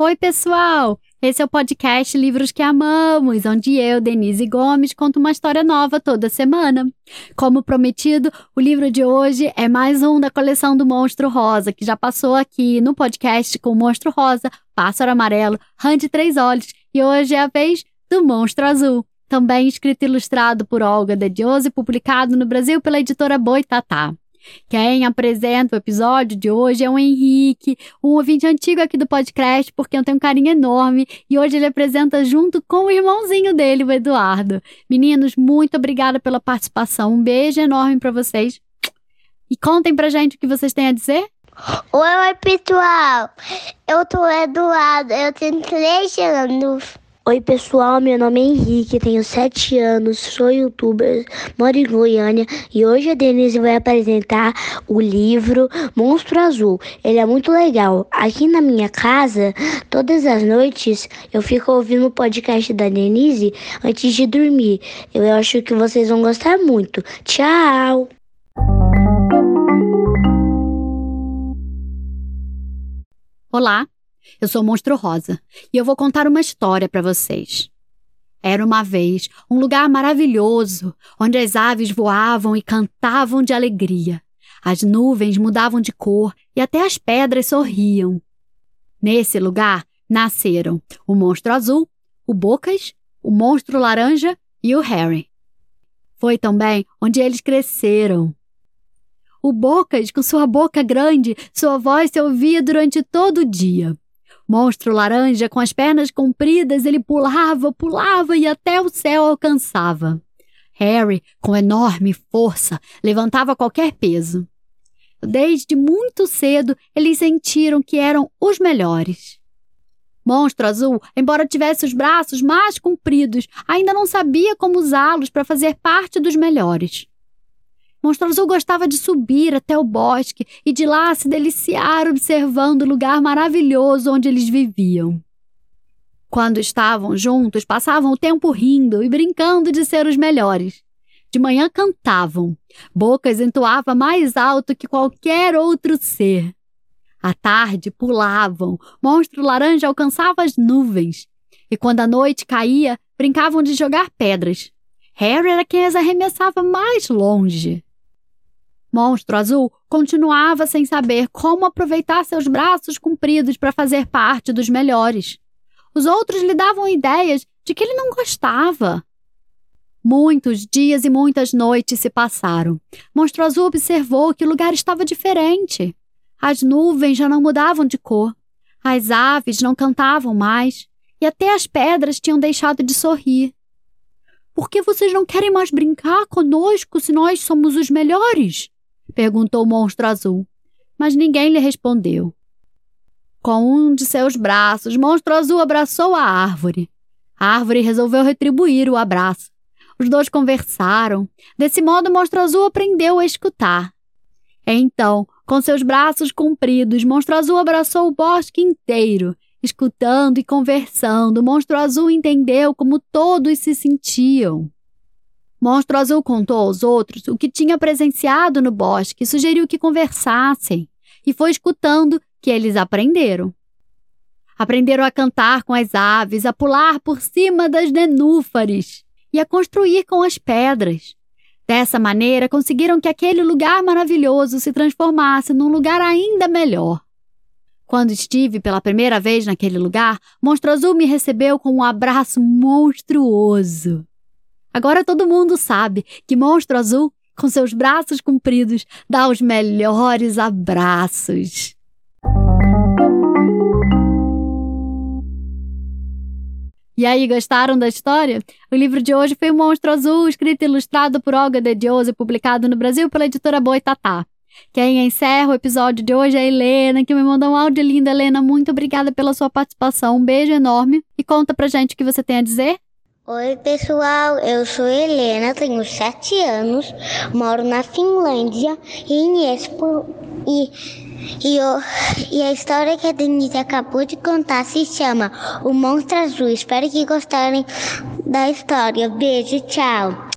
Oi, pessoal! Esse é o podcast Livros que Amamos, onde eu, Denise Gomes, conto uma história nova toda semana. Como prometido, o livro de hoje é mais um da coleção do Monstro Rosa, que já passou aqui no podcast com Monstro Rosa, Pássaro Amarelo, Rã de Três Olhos, e hoje é a vez do Monstro Azul. Também escrito e ilustrado por Olga De Diose, publicado no Brasil pela editora Boitatá. Quem apresenta o episódio de hoje é o Henrique, um ouvinte antigo aqui do podcast, porque eu tenho um carinho enorme e hoje ele apresenta junto com o irmãozinho dele, o Eduardo. Meninos, muito obrigada pela participação. Um beijo enorme para vocês. E contem pra gente o que vocês têm a dizer. Oi, pessoal. Eu sou o Eduardo, eu tenho três anos. Oi pessoal, meu nome é Henrique, tenho 7 anos, sou youtuber, moro em Goiânia e hoje a Denise vai apresentar o livro Monstro Azul. Ele é muito legal. Aqui na minha casa, todas as noites eu fico ouvindo o podcast da Denise antes de dormir. Eu acho que vocês vão gostar muito. Tchau! Olá, eu sou o Monstro Rosa e eu vou contar uma história para vocês. Era uma vez um lugar maravilhoso, onde as aves voavam e cantavam de alegria. As nuvens mudavam de cor e até as pedras sorriam. Nesse lugar nasceram o monstro azul, o Bocas, o monstro laranja e o Harry. Foi também onde eles cresceram. O Bocas, com sua boca grande, sua voz se ouvia durante todo o dia. Monstro laranja, com as pernas compridas, ele pulava, pulava e até o céu alcançava. Harry, com enorme força, levantava qualquer peso. Desde muito cedo, eles sentiram que eram os melhores. Monstro Azul, embora tivesse os braços mais compridos, ainda não sabia como usá-los para fazer parte dos melhores. Monstro Azul gostava de subir até o bosque e de lá se deliciar observando o lugar maravilhoso onde eles viviam. Quando estavam juntos, passavam o tempo rindo e brincando de ser os melhores. De manhã cantavam. Bocas entoava mais alto que qualquer outro ser. À tarde pulavam. Monstro Laranja alcançava as nuvens. E quando a noite caía, brincavam de jogar pedras. Harry era quem as arremessava mais longe. Monstro Azul continuava sem saber como aproveitar seus braços compridos para fazer parte dos melhores. Os outros lhe davam ideias de que ele não gostava. Muitos dias e muitas noites se passaram. Monstro Azul observou que o lugar estava diferente. As nuvens já não mudavam de cor. As aves não cantavam mais. E até as pedras tinham deixado de sorrir. Por que vocês não querem mais brincar conosco se nós somos os melhores? Perguntou o monstro azul, mas ninguém lhe respondeu. Com um de seus braços, Monstro Azul abraçou a árvore. A árvore resolveu retribuir o abraço. Os dois conversaram. Desse modo, Monstro Azul aprendeu a escutar. Então, com seus braços compridos, Monstro Azul abraçou o bosque inteiro. Escutando e conversando, Monstro Azul entendeu como todos se sentiam. Monstro Azul contou aos outros o que tinha presenciado no bosque e sugeriu que conversassem. E foi escutando que eles aprenderam. Aprenderam a cantar com as aves, a pular por cima das nenúfares e a construir com as pedras. Dessa maneira, conseguiram que aquele lugar maravilhoso se transformasse num lugar ainda melhor. Quando estive pela primeira vez naquele lugar, Monstro Azul me recebeu com um abraço monstruoso. Agora todo mundo sabe que Monstro Azul, com seus braços compridos, dá os melhores abraços. E aí, gostaram da história? O livro de hoje foi o Monstro Azul, escrito e ilustrado por Olga De Diose, publicado no Brasil pela editora Boitatá. Quem encerra o episódio de hoje é a Helena, que me mandou um áudio lindo. Helena, muito obrigada pela sua participação. Um beijo enorme. E conta pra gente o que você tem a dizer. Oi, pessoal. Eu sou Helena, tenho 7 anos, moro na Finlândia e em Expo. E, e, e a história que a Denise acabou de contar se chama O Monstro Azul. Espero que gostarem da história. Beijo, tchau.